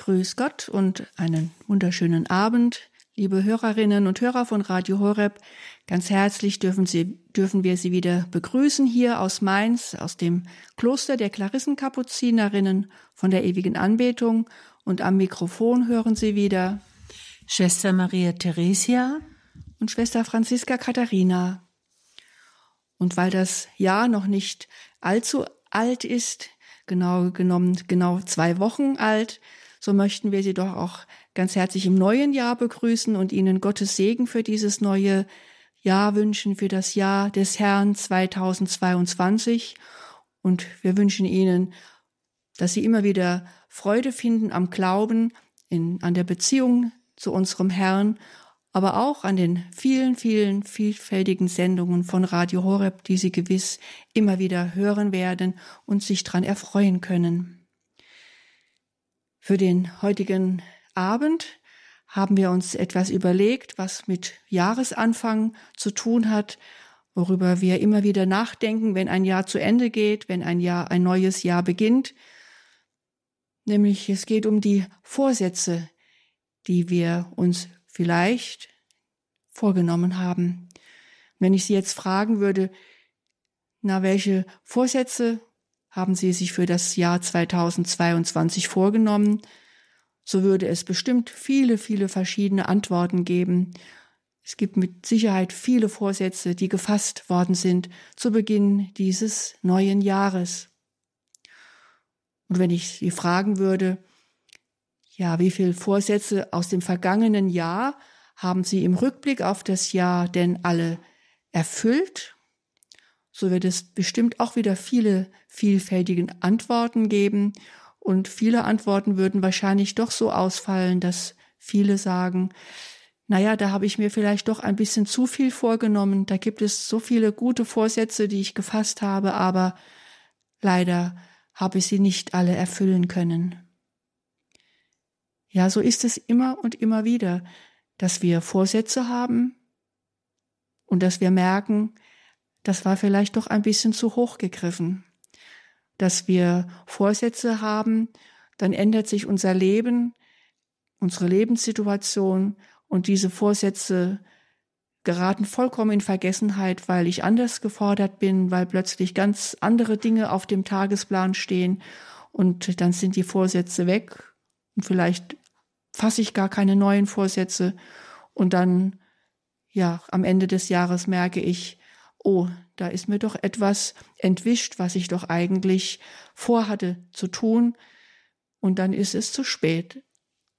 Grüß Gott und einen wunderschönen Abend, liebe Hörerinnen und Hörer von Radio Horeb. Ganz herzlich dürfen, Sie, dürfen wir Sie wieder begrüßen hier aus Mainz, aus dem Kloster der Klarissenkapuzinerinnen von der ewigen Anbetung. Und am Mikrofon hören Sie wieder Schwester Maria Theresia und Schwester Franziska Katharina. Und weil das Jahr noch nicht allzu alt ist, genau genommen genau zwei Wochen alt, so möchten wir Sie doch auch ganz herzlich im neuen Jahr begrüßen und Ihnen Gottes Segen für dieses neue Jahr wünschen, für das Jahr des Herrn 2022. Und wir wünschen Ihnen, dass Sie immer wieder Freude finden am Glauben, in, an der Beziehung zu unserem Herrn aber auch an den vielen, vielen vielfältigen Sendungen von Radio Horeb, die Sie gewiss immer wieder hören werden und sich dran erfreuen können. Für den heutigen Abend haben wir uns etwas überlegt, was mit Jahresanfang zu tun hat, worüber wir immer wieder nachdenken, wenn ein Jahr zu Ende geht, wenn ein Jahr, ein neues Jahr beginnt. Nämlich es geht um die Vorsätze, die wir uns vielleicht vorgenommen haben. Wenn ich Sie jetzt fragen würde, na, welche Vorsätze haben Sie sich für das Jahr 2022 vorgenommen, so würde es bestimmt viele, viele verschiedene Antworten geben. Es gibt mit Sicherheit viele Vorsätze, die gefasst worden sind zu Beginn dieses neuen Jahres. Und wenn ich Sie fragen würde, ja, wie viele Vorsätze aus dem vergangenen Jahr haben Sie im Rückblick auf das Jahr denn alle erfüllt? So wird es bestimmt auch wieder viele vielfältige Antworten geben und viele Antworten würden wahrscheinlich doch so ausfallen, dass viele sagen, naja, da habe ich mir vielleicht doch ein bisschen zu viel vorgenommen, da gibt es so viele gute Vorsätze, die ich gefasst habe, aber leider habe ich sie nicht alle erfüllen können. Ja, so ist es immer und immer wieder, dass wir Vorsätze haben und dass wir merken, das war vielleicht doch ein bisschen zu hoch gegriffen. Dass wir Vorsätze haben, dann ändert sich unser Leben, unsere Lebenssituation und diese Vorsätze geraten vollkommen in Vergessenheit, weil ich anders gefordert bin, weil plötzlich ganz andere Dinge auf dem Tagesplan stehen und dann sind die Vorsätze weg und vielleicht fasse ich gar keine neuen Vorsätze und dann, ja, am Ende des Jahres merke ich, oh, da ist mir doch etwas entwischt, was ich doch eigentlich vorhatte zu tun und dann ist es zu spät.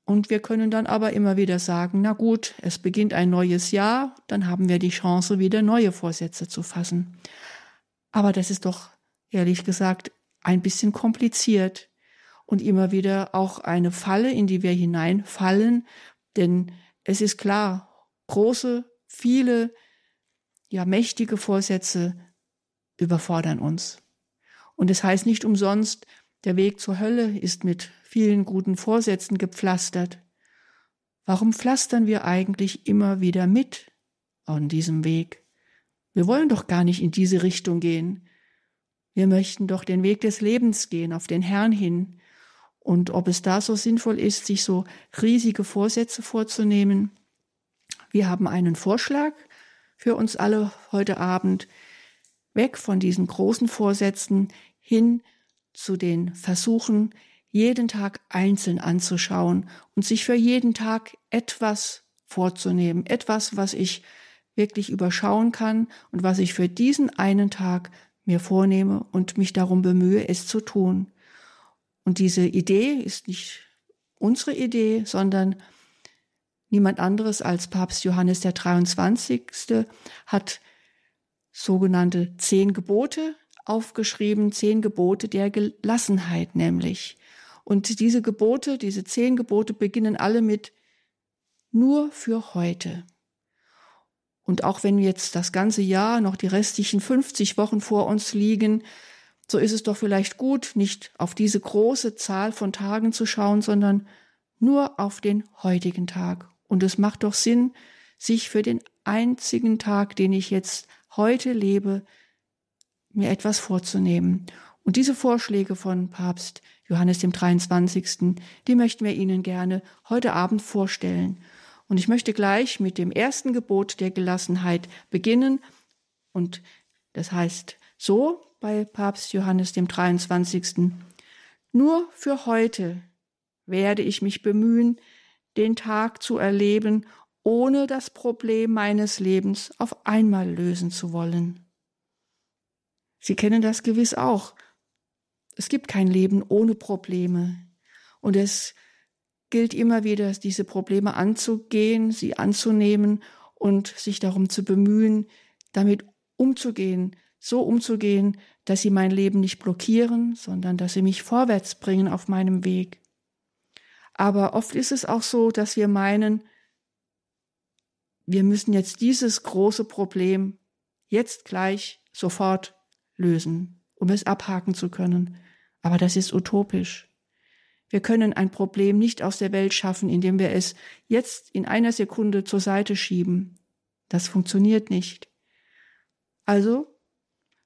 Und wir können dann aber immer wieder sagen, na gut, es beginnt ein neues Jahr, dann haben wir die Chance, wieder neue Vorsätze zu fassen. Aber das ist doch, ehrlich gesagt, ein bisschen kompliziert und immer wieder auch eine Falle, in die wir hineinfallen. Denn es ist klar, große, viele, ja, mächtige Vorsätze überfordern uns. Und es heißt nicht umsonst, der Weg zur Hölle ist mit vielen guten Vorsätzen gepflastert. Warum pflastern wir eigentlich immer wieder mit an diesem Weg? Wir wollen doch gar nicht in diese Richtung gehen. Wir möchten doch den Weg des Lebens gehen, auf den Herrn hin, und ob es da so sinnvoll ist, sich so riesige Vorsätze vorzunehmen. Wir haben einen Vorschlag für uns alle heute Abend, weg von diesen großen Vorsätzen hin zu den Versuchen, jeden Tag einzeln anzuschauen und sich für jeden Tag etwas vorzunehmen, etwas, was ich wirklich überschauen kann und was ich für diesen einen Tag mir vornehme und mich darum bemühe, es zu tun. Und diese Idee ist nicht unsere Idee, sondern niemand anderes als Papst Johannes der 23. hat sogenannte zehn Gebote aufgeschrieben, zehn Gebote der Gelassenheit nämlich. Und diese Gebote, diese zehn Gebote beginnen alle mit nur für heute. Und auch wenn jetzt das ganze Jahr noch die restlichen 50 Wochen vor uns liegen, so ist es doch vielleicht gut, nicht auf diese große Zahl von Tagen zu schauen, sondern nur auf den heutigen Tag. Und es macht doch Sinn, sich für den einzigen Tag, den ich jetzt heute lebe, mir etwas vorzunehmen. Und diese Vorschläge von Papst Johannes dem 23., die möchten wir Ihnen gerne heute Abend vorstellen. Und ich möchte gleich mit dem ersten Gebot der Gelassenheit beginnen. Und das heißt so bei Papst Johannes dem 23. Nur für heute werde ich mich bemühen, den Tag zu erleben, ohne das Problem meines Lebens auf einmal lösen zu wollen. Sie kennen das gewiss auch. Es gibt kein Leben ohne Probleme. Und es gilt immer wieder, diese Probleme anzugehen, sie anzunehmen und sich darum zu bemühen, damit umzugehen, so umzugehen, dass sie mein Leben nicht blockieren, sondern dass sie mich vorwärts bringen auf meinem Weg. Aber oft ist es auch so, dass wir meinen, wir müssen jetzt dieses große Problem jetzt gleich sofort lösen, um es abhaken zu können. Aber das ist utopisch. Wir können ein Problem nicht aus der Welt schaffen, indem wir es jetzt in einer Sekunde zur Seite schieben. Das funktioniert nicht. Also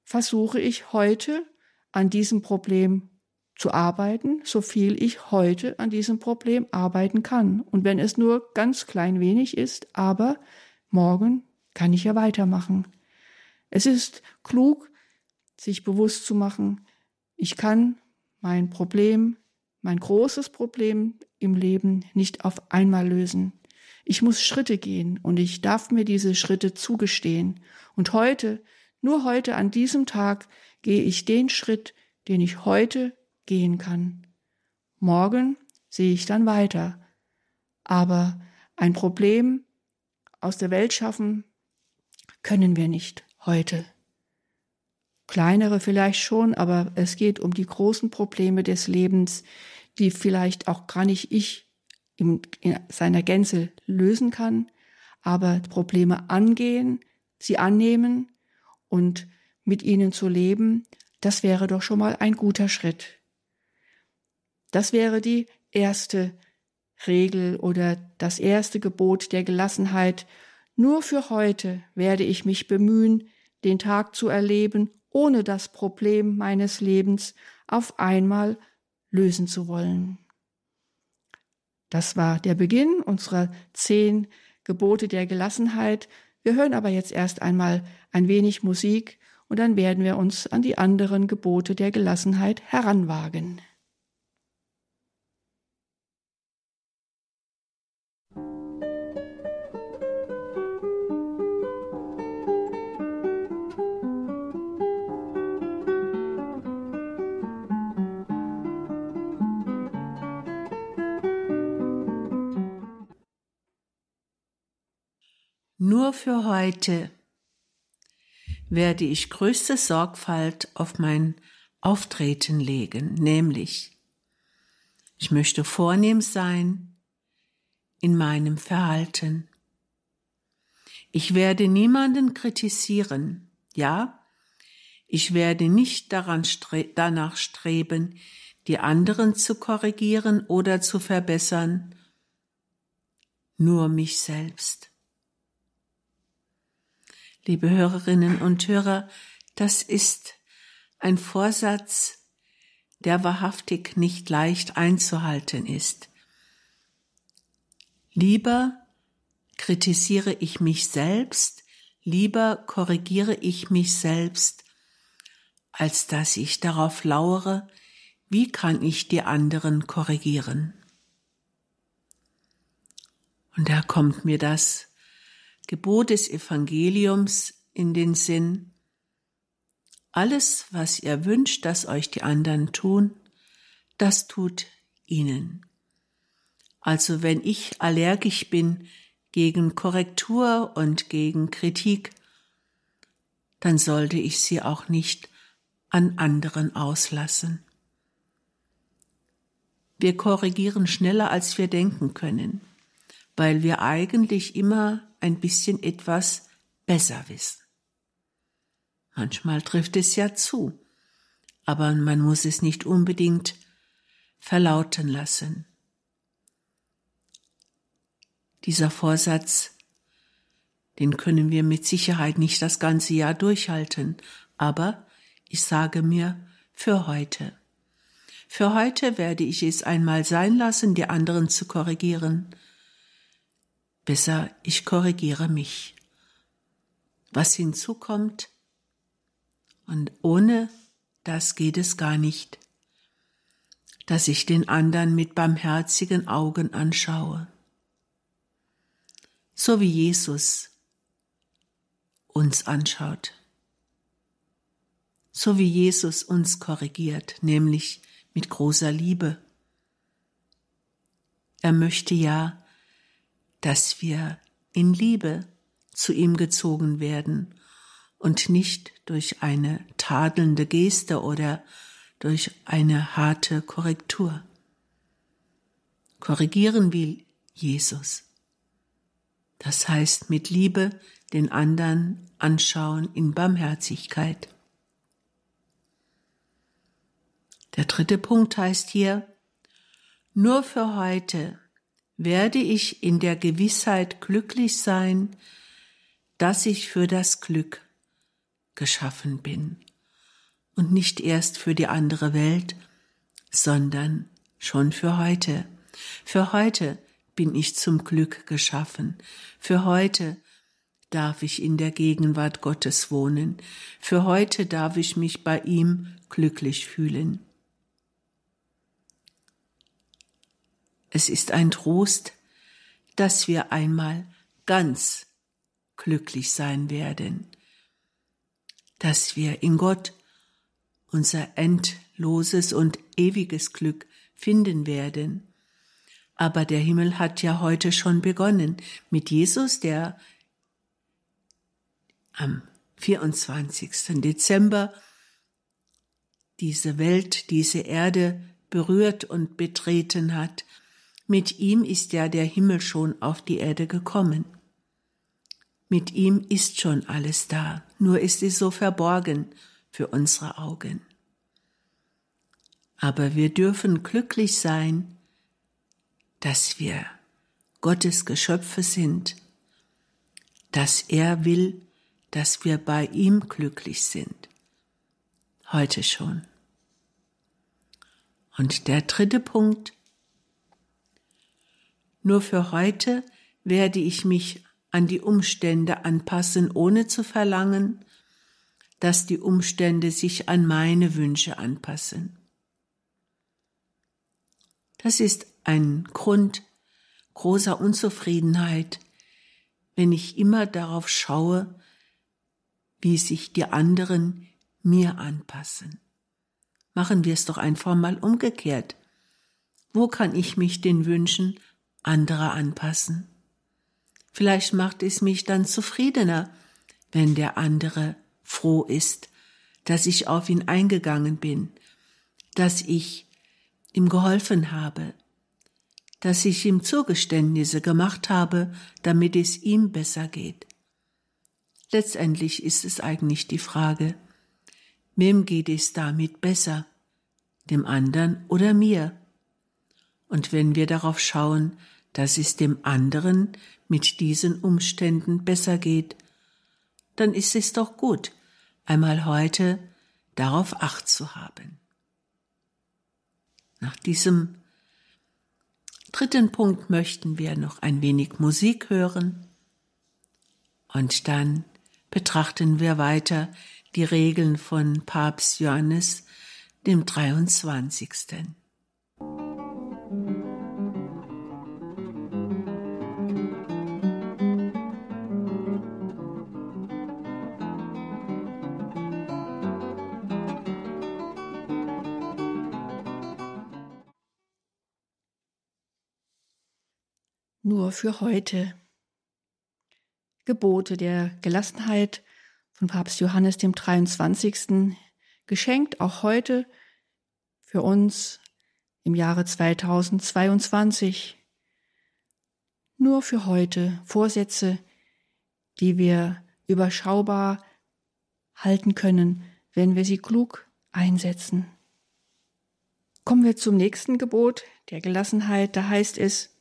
versuche ich heute an diesem Problem zu arbeiten, so viel ich heute an diesem Problem arbeiten kann. Und wenn es nur ganz klein wenig ist, aber morgen kann ich ja weitermachen. Es ist klug, sich bewusst zu machen, ich kann mein Problem, mein großes Problem im Leben nicht auf einmal lösen. Ich muss Schritte gehen und ich darf mir diese Schritte zugestehen. Und heute, nur heute an diesem Tag, gehe ich den Schritt, den ich heute gehen kann. Morgen sehe ich dann weiter. Aber ein Problem aus der Welt schaffen können wir nicht heute. Kleinere vielleicht schon, aber es geht um die großen Probleme des Lebens, die vielleicht auch gar nicht ich in, seiner Gänze lösen kann, aber Probleme angehen, sie annehmen und mit ihnen zu leben, das wäre doch schon mal ein guter Schritt. Das wäre die erste Regel oder das erste Gebot der Gelassenheit. Nur für heute werde ich mich bemühen, den Tag zu erleben, ohne das Problem meines Lebens auf einmal lösen zu wollen. Das war der Beginn unserer zehn Gebote der Gelassenheit. Wir hören aber jetzt erst einmal ein wenig Musik und dann werden wir uns an die anderen Gebote der Gelassenheit heranwagen. Nur für heute werde ich größte Sorgfalt auf mein Auftreten legen, nämlich ich möchte vornehm sein in meinem Verhalten. Ich werde niemanden kritisieren, ja, ich werde nicht daran stre danach streben, die anderen zu korrigieren oder zu verbessern, nur mich selbst. Liebe Hörerinnen und Hörer, das ist ein Vorsatz, der wahrhaftig nicht leicht einzuhalten ist. Lieber kritisiere ich mich selbst, lieber korrigiere ich mich selbst, als dass ich darauf lauere, wie kann ich die anderen korrigieren. Und da kommt mir das Gebot des Evangeliums in den Sinn, alles, was ihr wünscht, dass euch die anderen tun, das tut ihnen. Also wenn ich allergisch bin gegen Korrektur und gegen Kritik, dann sollte ich sie auch nicht an anderen auslassen. Wir korrigieren schneller, als wir denken können, weil wir eigentlich immer ein bisschen etwas besser wissen. Manchmal trifft es ja zu, aber man muss es nicht unbedingt verlauten lassen. Dieser Vorsatz, den können wir mit Sicherheit nicht das ganze Jahr durchhalten, aber ich sage mir, für heute. Für heute werde ich es einmal sein lassen, die anderen zu korrigieren. Besser, ich korrigiere mich. Was hinzukommt, und ohne das geht es gar nicht, dass ich den anderen mit barmherzigen Augen anschaue. So wie Jesus uns anschaut. So wie Jesus uns korrigiert, nämlich mit großer Liebe. Er möchte ja, dass wir in Liebe zu ihm gezogen werden und nicht durch eine tadelnde Geste oder durch eine harte Korrektur. Korrigieren will Jesus. Das heißt mit Liebe den anderen anschauen in Barmherzigkeit. Der dritte Punkt heißt hier, nur für heute werde ich in der Gewissheit glücklich sein, dass ich für das Glück geschaffen bin und nicht erst für die andere Welt, sondern schon für heute. Für heute bin ich zum Glück geschaffen. Für heute darf ich in der Gegenwart Gottes wohnen. Für heute darf ich mich bei ihm glücklich fühlen. Es ist ein Trost, dass wir einmal ganz glücklich sein werden, dass wir in Gott unser endloses und ewiges Glück finden werden. Aber der Himmel hat ja heute schon begonnen mit Jesus, der am 24. Dezember diese Welt, diese Erde berührt und betreten hat. Mit ihm ist ja der Himmel schon auf die Erde gekommen. Mit ihm ist schon alles da, nur ist es so verborgen für unsere Augen. Aber wir dürfen glücklich sein, dass wir Gottes Geschöpfe sind, dass er will, dass wir bei ihm glücklich sind. Heute schon. Und der dritte Punkt. Nur für heute werde ich mich an die Umstände anpassen, ohne zu verlangen, dass die Umstände sich an meine Wünsche anpassen. Das ist ein Grund großer Unzufriedenheit, wenn ich immer darauf schaue, wie sich die anderen mir anpassen. Machen wir es doch einfach mal umgekehrt. Wo kann ich mich den Wünschen anderer anpassen? Vielleicht macht es mich dann zufriedener, wenn der andere froh ist, dass ich auf ihn eingegangen bin, dass ich ihm geholfen habe, dass ich ihm Zugeständnisse gemacht habe, damit es ihm besser geht. Letztendlich ist es eigentlich die Frage, wem geht es damit besser, dem anderen oder mir? Und wenn wir darauf schauen, dass es dem anderen mit diesen Umständen besser geht, dann ist es doch gut, einmal heute darauf acht zu haben. Nach diesem dritten Punkt möchten wir noch ein wenig Musik hören und dann betrachten wir weiter die Regeln von Papst Johannes dem 23. für heute. Gebote der Gelassenheit von Papst Johannes dem 23. geschenkt auch heute für uns im Jahre 2022. Nur für heute Vorsätze, die wir überschaubar halten können, wenn wir sie klug einsetzen. Kommen wir zum nächsten Gebot der Gelassenheit. Da heißt es,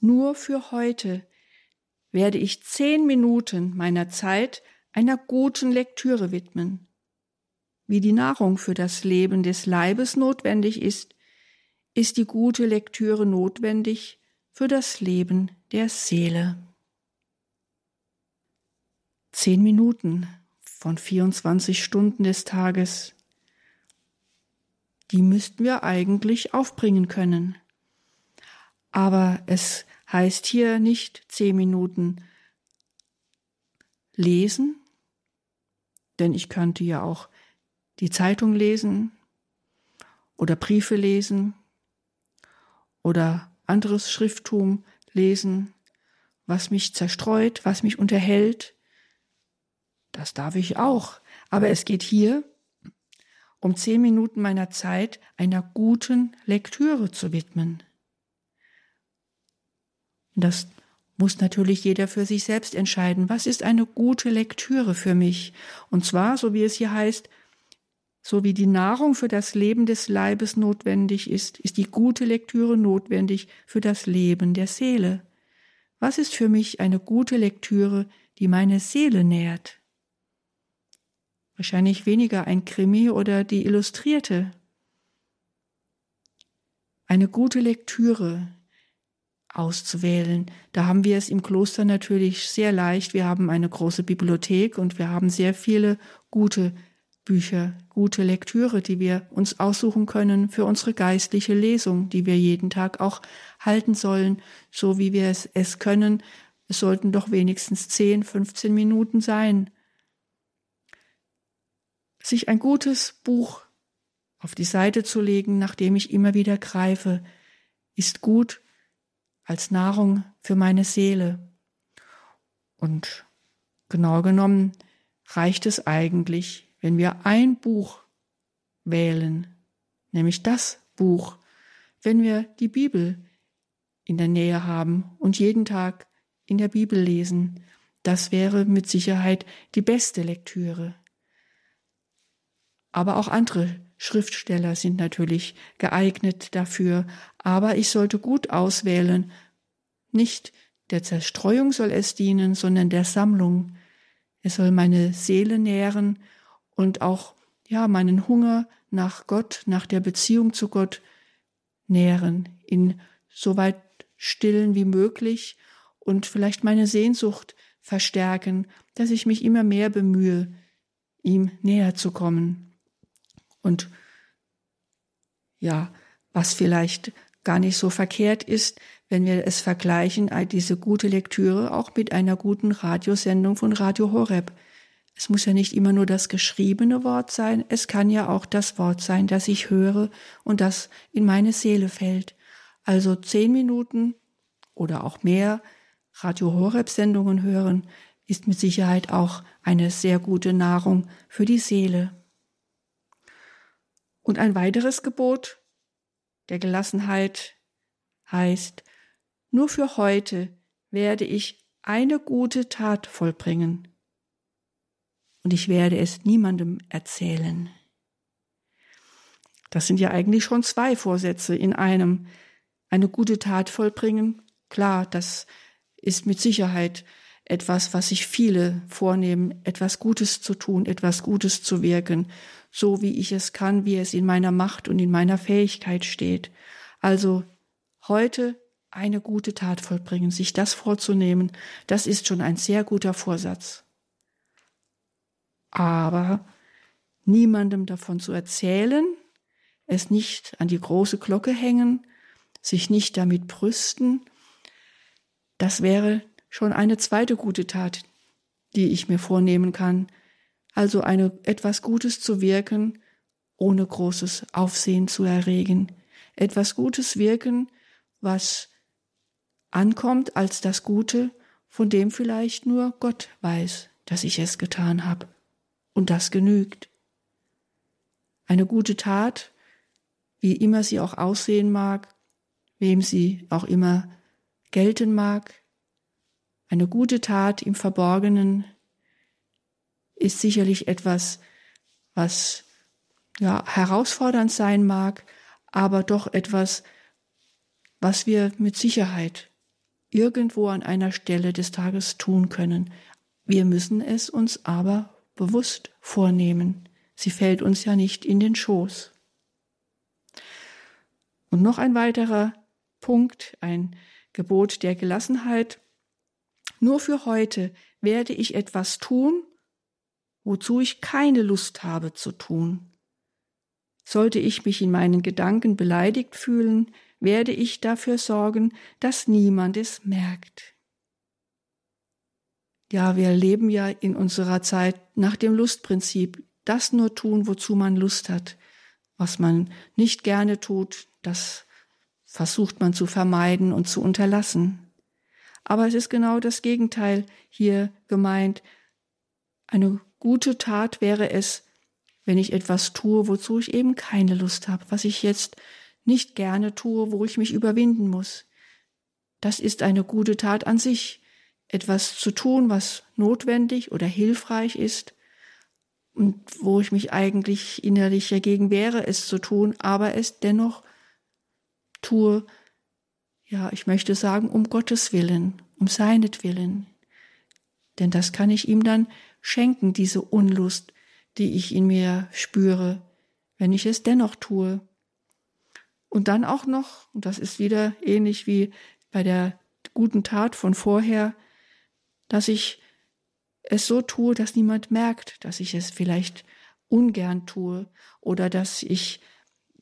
nur für heute werde ich zehn Minuten meiner Zeit einer guten Lektüre widmen. wie die Nahrung für das Leben des Leibes notwendig ist, ist die gute Lektüre notwendig für das Leben der Seele. Zehn Minuten von 24 Stunden des Tages, die müssten wir eigentlich aufbringen können. Aber es heißt hier nicht zehn Minuten lesen, denn ich könnte ja auch die Zeitung lesen oder Briefe lesen oder anderes Schrifttum lesen, was mich zerstreut, was mich unterhält. Das darf ich auch. Aber es geht hier um zehn Minuten meiner Zeit einer guten Lektüre zu widmen. Das muss natürlich jeder für sich selbst entscheiden. Was ist eine gute Lektüre für mich? Und zwar, so wie es hier heißt, so wie die Nahrung für das Leben des Leibes notwendig ist, ist die gute Lektüre notwendig für das Leben der Seele. Was ist für mich eine gute Lektüre, die meine Seele nährt? Wahrscheinlich weniger ein Krimi oder die Illustrierte. Eine gute Lektüre auszuwählen. Da haben wir es im Kloster natürlich sehr leicht. Wir haben eine große Bibliothek und wir haben sehr viele gute Bücher, gute Lektüre, die wir uns aussuchen können für unsere geistliche Lesung, die wir jeden Tag auch halten sollen, so wie wir es, es können. Es sollten doch wenigstens 10, 15 Minuten sein. Sich ein gutes Buch auf die Seite zu legen, nachdem ich immer wieder greife, ist gut als Nahrung für meine Seele. Und genau genommen reicht es eigentlich, wenn wir ein Buch wählen, nämlich das Buch, wenn wir die Bibel in der Nähe haben und jeden Tag in der Bibel lesen, das wäre mit Sicherheit die beste Lektüre. Aber auch andere Schriftsteller sind natürlich geeignet dafür, aber ich sollte gut auswählen. Nicht der Zerstreuung soll es dienen, sondern der Sammlung. Es soll meine Seele nähren und auch ja meinen Hunger nach Gott, nach der Beziehung zu Gott nähren, in so weit stillen wie möglich und vielleicht meine Sehnsucht verstärken, dass ich mich immer mehr bemühe, ihm näher zu kommen. Und ja, was vielleicht gar nicht so verkehrt ist, wenn wir es vergleichen, diese gute Lektüre auch mit einer guten Radiosendung von Radio Horeb. Es muss ja nicht immer nur das geschriebene Wort sein, es kann ja auch das Wort sein, das ich höre und das in meine Seele fällt. Also zehn Minuten oder auch mehr Radio Horeb Sendungen hören ist mit Sicherheit auch eine sehr gute Nahrung für die Seele. Und ein weiteres Gebot der Gelassenheit heißt, nur für heute werde ich eine gute Tat vollbringen und ich werde es niemandem erzählen. Das sind ja eigentlich schon zwei Vorsätze in einem. Eine gute Tat vollbringen, klar, das ist mit Sicherheit etwas, was sich viele vornehmen, etwas Gutes zu tun, etwas Gutes zu wirken, so wie ich es kann, wie es in meiner Macht und in meiner Fähigkeit steht. Also heute eine gute Tat vollbringen, sich das vorzunehmen, das ist schon ein sehr guter Vorsatz aber niemandem davon zu erzählen, es nicht an die große Glocke hängen, sich nicht damit brüsten, das wäre schon eine zweite gute Tat, die ich mir vornehmen kann, also eine etwas Gutes zu wirken, ohne großes Aufsehen zu erregen, etwas Gutes wirken, was ankommt als das Gute, von dem vielleicht nur Gott weiß, dass ich es getan habe. Und das genügt. Eine gute Tat, wie immer sie auch aussehen mag, wem sie auch immer gelten mag, eine gute Tat im Verborgenen ist sicherlich etwas, was ja herausfordernd sein mag, aber doch etwas, was wir mit Sicherheit irgendwo an einer Stelle des Tages tun können. Wir müssen es uns aber bewusst vornehmen, Sie fällt uns ja nicht in den Schoß. Und noch ein weiterer Punkt, ein Gebot der Gelassenheit. Nur für heute werde ich etwas tun, wozu ich keine Lust habe zu tun. Sollte ich mich in meinen Gedanken beleidigt fühlen, werde ich dafür sorgen, dass niemand es merkt. Ja, wir leben ja in unserer Zeit nach dem Lustprinzip, das nur tun, wozu man Lust hat. Was man nicht gerne tut, das versucht man zu vermeiden und zu unterlassen. Aber es ist genau das Gegenteil hier gemeint. Eine gute Tat wäre es, wenn ich etwas tue, wozu ich eben keine Lust habe, was ich jetzt nicht gerne tue, wo ich mich überwinden muss. Das ist eine gute Tat an sich, etwas zu tun, was notwendig oder hilfreich ist und wo ich mich eigentlich innerlich dagegen wehre, es zu tun, aber es dennoch tue, ja, ich möchte sagen, um Gottes Willen, um seinetwillen. Denn das kann ich ihm dann schenken, diese Unlust, die ich in mir spüre, wenn ich es dennoch tue. Und dann auch noch, und das ist wieder ähnlich wie bei der guten Tat von vorher, dass ich es so tue, dass niemand merkt, dass ich es vielleicht ungern tue oder dass ich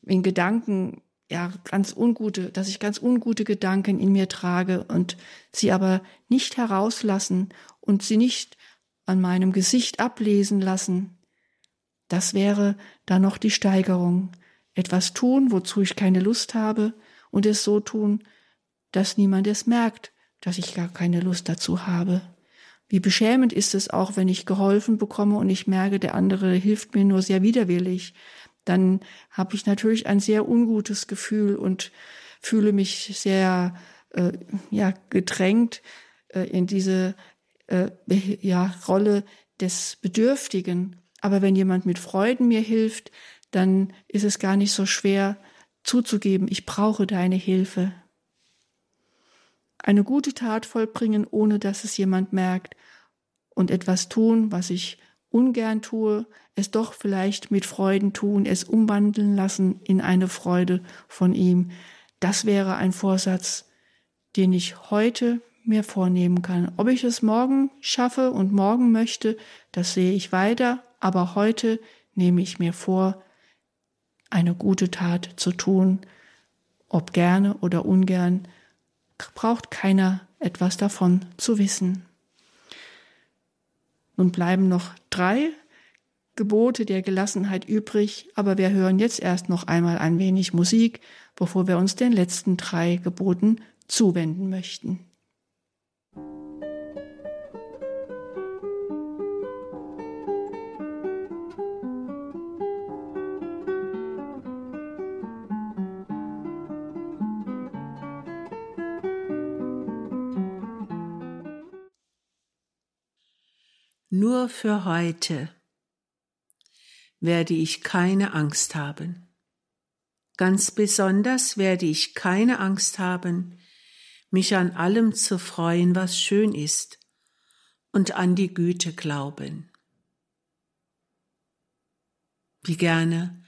in Gedanken ja ganz ungute, dass ich ganz ungute Gedanken in mir trage und sie aber nicht herauslassen und sie nicht an meinem Gesicht ablesen lassen. Das wäre dann noch die Steigerung, etwas tun, wozu ich keine Lust habe, und es so tun, dass niemand es merkt, dass ich gar keine Lust dazu habe. Wie beschämend ist es auch, wenn ich geholfen bekomme und ich merke, der andere hilft mir nur sehr widerwillig. Dann habe ich natürlich ein sehr ungutes Gefühl und fühle mich sehr äh, ja, gedrängt äh, in diese äh, ja, Rolle des Bedürftigen. Aber wenn jemand mit Freuden mir hilft, dann ist es gar nicht so schwer zuzugeben, ich brauche deine Hilfe. Eine gute Tat vollbringen, ohne dass es jemand merkt und etwas tun, was ich ungern tue, es doch vielleicht mit Freuden tun, es umwandeln lassen in eine Freude von ihm. Das wäre ein Vorsatz, den ich heute mir vornehmen kann. Ob ich es morgen schaffe und morgen möchte, das sehe ich weiter, aber heute nehme ich mir vor, eine gute Tat zu tun, ob gerne oder ungern, braucht keiner etwas davon zu wissen. Nun bleiben noch drei Gebote der Gelassenheit übrig, aber wir hören jetzt erst noch einmal ein wenig Musik, bevor wir uns den letzten drei Geboten zuwenden möchten. Nur für heute werde ich keine Angst haben. Ganz besonders werde ich keine Angst haben, mich an allem zu freuen, was schön ist, und an die Güte glauben. Wie gerne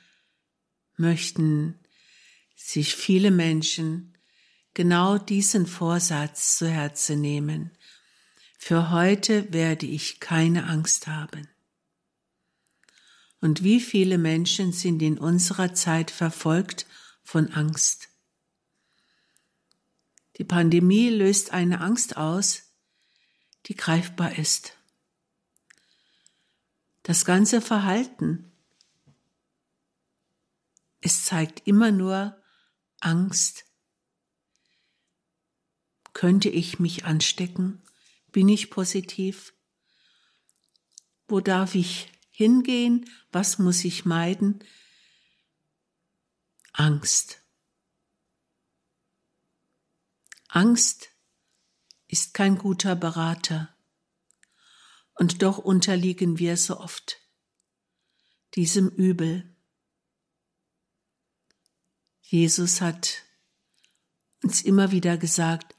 möchten sich viele Menschen genau diesen Vorsatz zu Herzen nehmen für heute werde ich keine Angst haben. Und wie viele Menschen sind in unserer Zeit verfolgt von Angst? Die Pandemie löst eine Angst aus, die greifbar ist. Das ganze Verhalten, es zeigt immer nur Angst. Könnte ich mich anstecken? Bin ich positiv? Wo darf ich hingehen? Was muss ich meiden? Angst. Angst ist kein guter Berater. Und doch unterliegen wir so oft diesem Übel. Jesus hat uns immer wieder gesagt,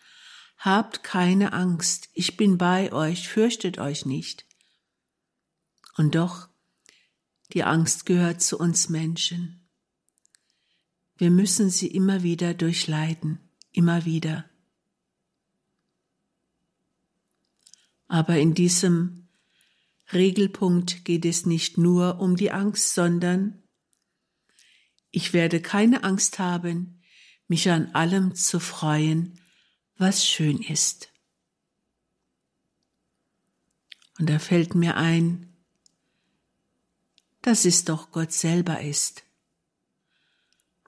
Habt keine Angst, ich bin bei euch, fürchtet euch nicht. Und doch, Die Angst gehört zu uns Menschen. Wir müssen sie immer wieder durchleiden, immer wieder. Aber in diesem Regelpunkt geht es nicht nur um die Angst, sondern ich werde keine Angst haben, mich an allem zu freuen, was schön ist. Und da fällt mir ein, dass es doch Gott selber ist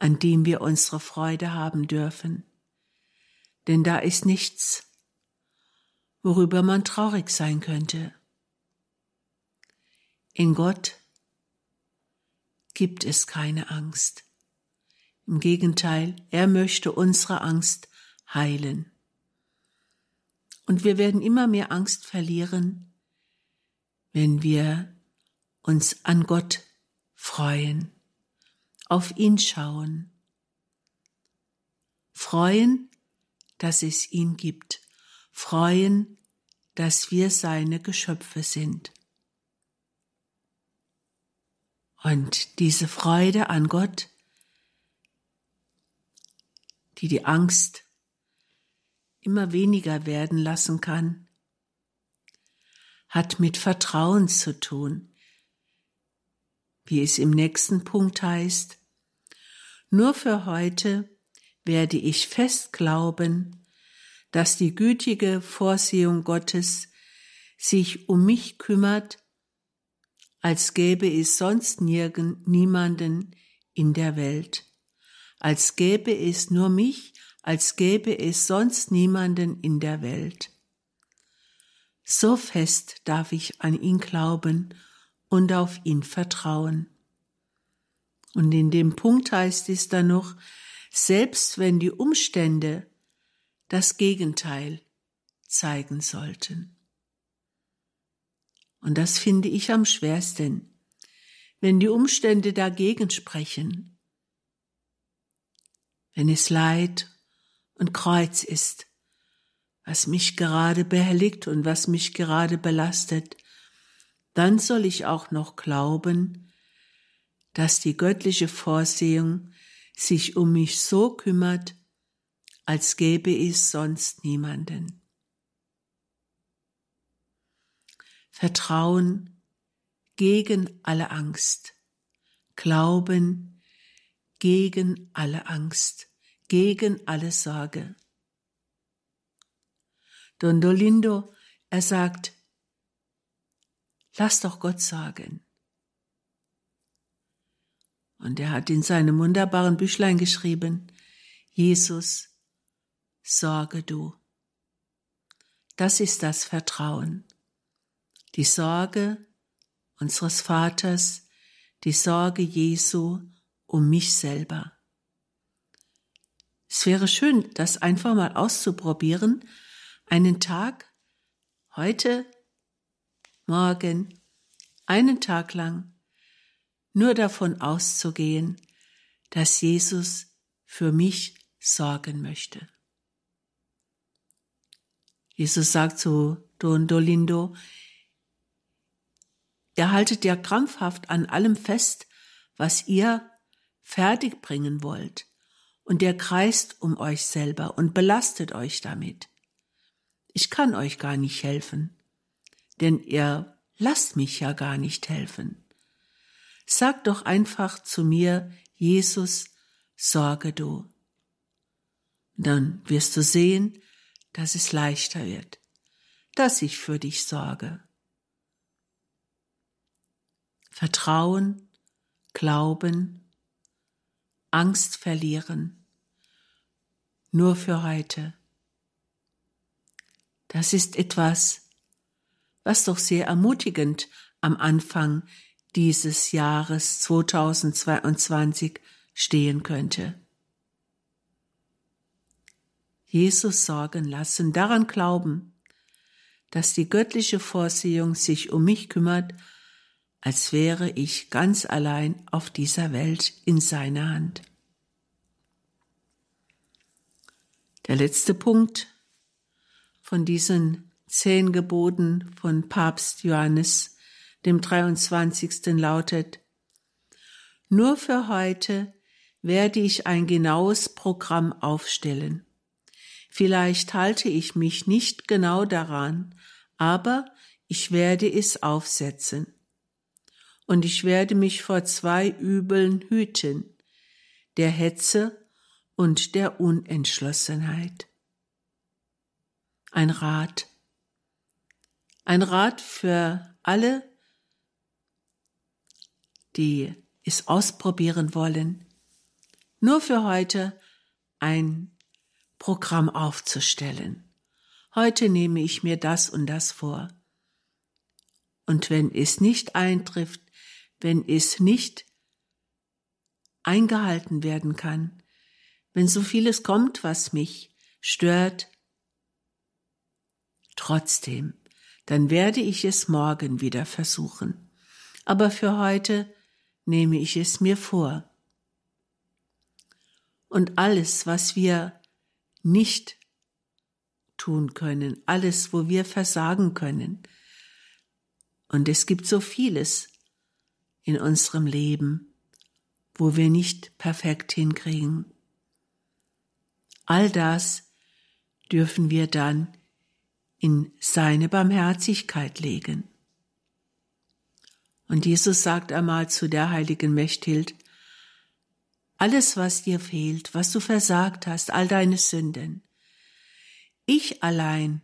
an dem wir unsere Freude haben dürfen. Denn da ist nichts, worüber man traurig sein könnte. In Gott gibt es keine Angst. Im Gegenteil, er möchte unsere Angst heilen. Und wir werden immer mehr Angst verlieren, wenn wir uns an Gott freuen auf ihn schauen. Freuen, dass es ihn gibt. Freuen, dass wir seine Geschöpfe sind. Und diese Freude an Gott, die die Angst immer weniger werden lassen kann, hat mit Vertrauen zu tun, wie es im nächsten Punkt heißt, nur für heute werde ich fest glauben, dass die gütige Vorsehung Gottes sich um mich kümmert, als gäbe es sonst nirgend niemanden in der Welt, als gäbe es nur mich, als gäbe es sonst niemanden in der Welt. So fest darf ich an ihn glauben und auf ihn vertrauen. Und in dem Punkt heißt es dann noch, selbst wenn die Umstände das Gegenteil zeigen sollten. Und das finde ich am schwersten, wenn die Umstände dagegen sprechen, wenn es Leid und Kreuz ist, was mich gerade behelligt und was mich gerade belastet, dann soll ich auch noch glauben, dass die göttliche Vorsehung sich um mich so kümmert, als gäbe es sonst niemanden. Vertrauen gegen alle Angst, Glauben gegen alle Angst, gegen alle Sorge. Don Dolindo, er sagt, lass doch Gott sagen. Und er hat in seinem wunderbaren Büchlein geschrieben, Jesus, sorge du. Das ist das Vertrauen. Die Sorge unseres Vaters, die Sorge Jesu um mich selber. Es wäre schön, das einfach mal auszuprobieren, einen Tag, heute, morgen, einen Tag lang nur davon auszugehen, dass Jesus für mich sorgen möchte. Jesus sagt zu Don Dolindo, ihr haltet ja krampfhaft an allem fest, was ihr fertig bringen wollt, und ihr kreist um euch selber und belastet euch damit. Ich kann euch gar nicht helfen, denn ihr lasst mich ja gar nicht helfen. Sag doch einfach zu mir, Jesus, sorge du. Dann wirst du sehen, dass es leichter wird, dass ich für dich sorge. Vertrauen, Glauben, Angst verlieren, nur für heute. Das ist etwas, was doch sehr ermutigend am Anfang dieses Jahres 2022 stehen könnte. Jesus sorgen lassen, daran glauben, dass die göttliche Vorsehung sich um mich kümmert, als wäre ich ganz allein auf dieser Welt in seiner Hand. Der letzte Punkt von diesen zehn Geboten von Papst Johannes dem 23. lautet, Nur für heute werde ich ein genaues Programm aufstellen. Vielleicht halte ich mich nicht genau daran, aber ich werde es aufsetzen. Und ich werde mich vor zwei Übeln hüten, der Hetze und der Unentschlossenheit. Ein Rat. Ein Rat für alle, die es ausprobieren wollen, nur für heute ein Programm aufzustellen. Heute nehme ich mir das und das vor. Und wenn es nicht eintrifft, wenn es nicht eingehalten werden kann, wenn so vieles kommt, was mich stört, trotzdem, dann werde ich es morgen wieder versuchen. Aber für heute nehme ich es mir vor und alles, was wir nicht tun können, alles, wo wir versagen können. Und es gibt so vieles in unserem Leben, wo wir nicht perfekt hinkriegen. All das dürfen wir dann in seine Barmherzigkeit legen. Und Jesus sagt einmal zu der heiligen Mechthild, alles, was dir fehlt, was du versagt hast, all deine Sünden. Ich allein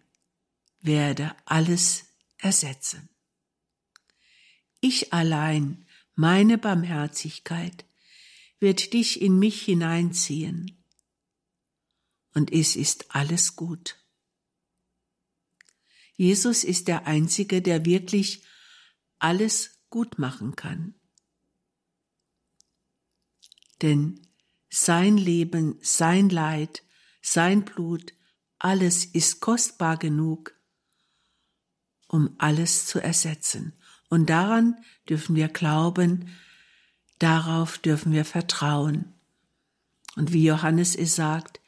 werde alles ersetzen. Ich allein, meine Barmherzigkeit, wird dich in mich hineinziehen. Und es ist alles gut. Jesus ist der Einzige, der wirklich alles gut machen kann denn sein Leben, sein Leid, sein Blut, alles ist kostbar genug, um alles zu ersetzen. Und daran dürfen wir glauben, darauf dürfen wir vertrauen. Und wie Johannes es sagt,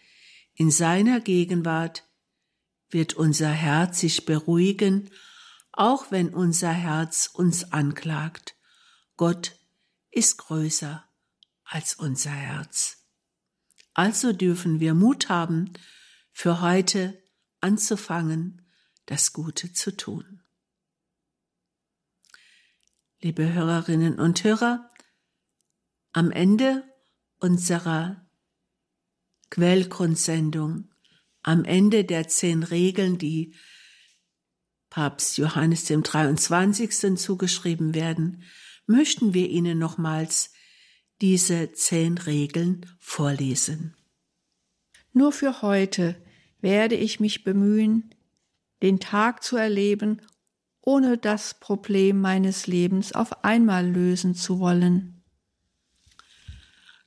in seiner Gegenwart wird unser Herz sich beruhigen, auch wenn unser Herz uns anklagt. Gott ist größer als unser Herz. Also dürfen wir Mut haben, für heute anzufangen, das Gute zu tun. Liebe Hörerinnen und Hörer, am Ende unserer Quellgrundsendung, am Ende der zehn Regeln, die Papst Johannes dem 23. zugeschrieben werden, möchten wir Ihnen nochmals diese zehn Regeln vorlesen. Nur für heute werde ich mich bemühen, den Tag zu erleben, ohne das Problem meines Lebens auf einmal lösen zu wollen.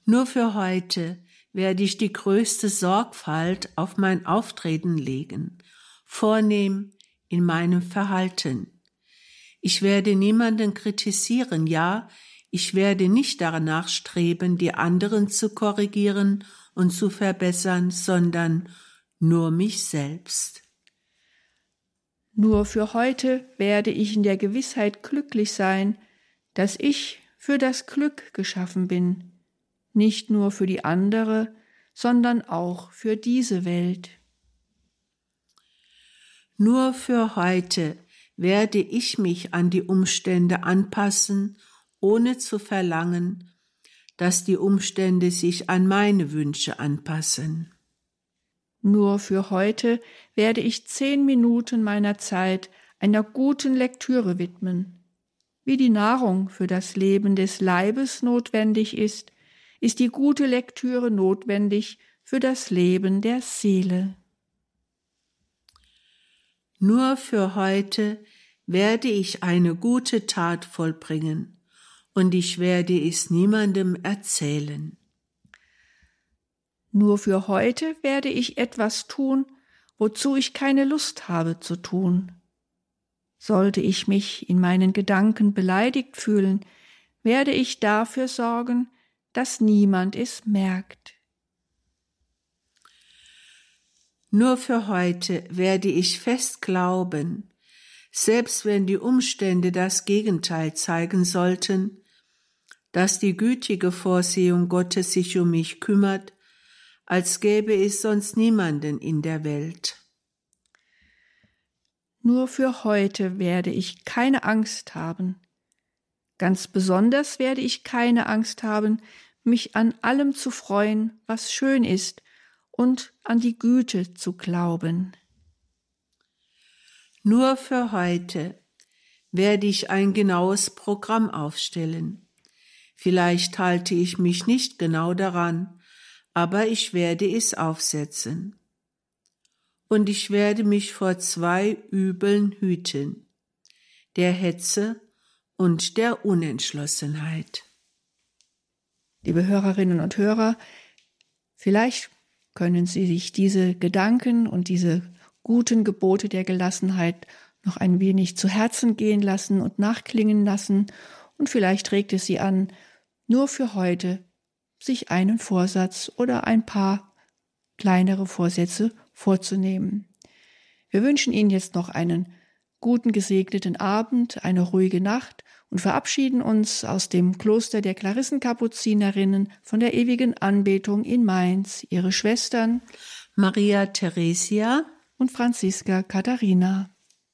Nur für heute werde ich die größte Sorgfalt auf mein Auftreten legen, vornehm in meinem Verhalten. Ich werde niemanden kritisieren, ja, ich werde nicht danach streben, die anderen zu korrigieren und zu verbessern, sondern nur mich selbst. Nur für heute werde ich in der Gewissheit glücklich sein, dass ich für das Glück geschaffen bin, nicht nur für die andere, sondern auch für diese Welt. Nur für heute werde ich mich an die Umstände anpassen ohne zu verlangen, dass die Umstände sich an meine Wünsche anpassen. Nur für heute werde ich zehn Minuten meiner Zeit einer guten Lektüre widmen. Wie die Nahrung für das Leben des Leibes notwendig ist, ist die gute Lektüre notwendig für das Leben der Seele. Nur für heute werde ich eine gute Tat vollbringen und ich werde es niemandem erzählen. Nur für heute werde ich etwas tun, wozu ich keine Lust habe zu tun. Sollte ich mich in meinen Gedanken beleidigt fühlen, werde ich dafür sorgen, dass niemand es merkt. Nur für heute werde ich fest glauben, selbst wenn die Umstände das Gegenteil zeigen sollten, dass die gütige Vorsehung Gottes sich um mich kümmert, als gäbe es sonst niemanden in der Welt. Nur für heute werde ich keine Angst haben. Ganz besonders werde ich keine Angst haben, mich an allem zu freuen, was schön ist, und an die Güte zu glauben. Nur für heute werde ich ein genaues Programm aufstellen. Vielleicht halte ich mich nicht genau daran, aber ich werde es aufsetzen. Und ich werde mich vor zwei Übeln hüten, der Hetze und der Unentschlossenheit. Liebe Hörerinnen und Hörer, vielleicht können Sie sich diese Gedanken und diese guten Gebote der Gelassenheit noch ein wenig zu Herzen gehen lassen und nachklingen lassen, und vielleicht regt es Sie an, nur für heute sich einen Vorsatz oder ein paar kleinere Vorsätze vorzunehmen. Wir wünschen Ihnen jetzt noch einen guten gesegneten Abend, eine ruhige Nacht und verabschieden uns aus dem Kloster der Klarissenkapuzinerinnen von der ewigen Anbetung in Mainz, ihre Schwestern Maria Theresia und Franziska Katharina.